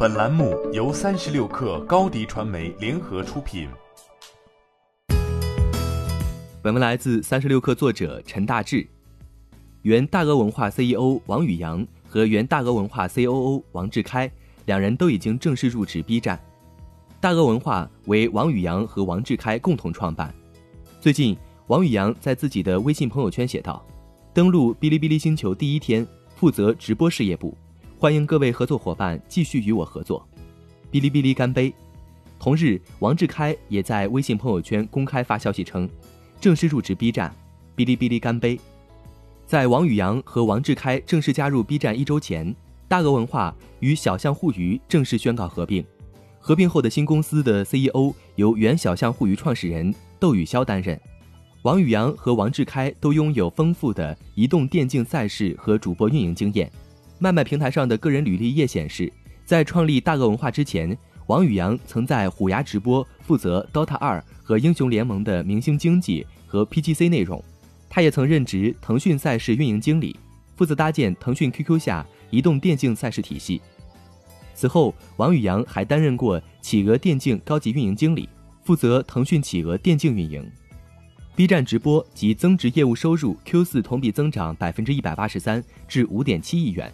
本栏目由三十六克高低传媒联合出品。本文来自三十六克作者陈大志。原大鹅文化 CEO 王宇阳和原大鹅文化 COO 王志开两人都已经正式入职 B 站。大鹅文化为王宇阳和王志开共同创办。最近，王宇阳在自己的微信朋友圈写道：“登录哔哩哔哩星球第一天，负责直播事业部，欢迎各位合作伙伴继续与我合作。”哔哩哔哩干杯！同日，王志开也在微信朋友圈公开发消息称，正式入职 B 站。哔哩哔哩干杯！在王宇阳和王志开正式加入 B 站一周前，大鹅文化与小象互娱正式宣告合并。合并后的新公司的 CEO 由原小象互娱创始人窦宇潇担任。王宇阳和王志开都拥有丰富的移动电竞赛事和主播运营经验。麦麦平台上的个人履历页显示，在创立大鹅文化之前，王宇阳曾在虎牙直播负责 DOTA 二和英雄联盟的明星经济和 PGC 内容。他也曾任职腾讯赛事运营经理，负责搭建腾讯 QQ 下移动电竞赛事体系。此后，王宇阳还担任过企鹅电竞高级运营经理，负责腾讯企鹅电竞运营。B 站直播及增值业务收入 Q 四同比增长百分之一百八十三至五点七亿元，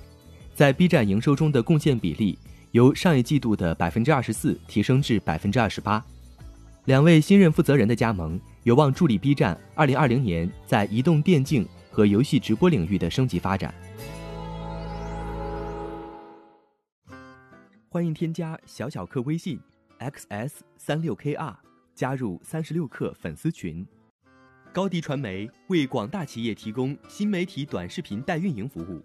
在 B 站营收中的贡献比例由上一季度的百分之二十四提升至百分之二十八。两位新任负责人的加盟。有望助力 B 站二零二零年在移动电竞和游戏直播领域的升级发展。欢迎添加小小客微信 xs 三六 kr 加入三十六氪粉丝群。高迪传媒为广大企业提供新媒体短视频代运营服务，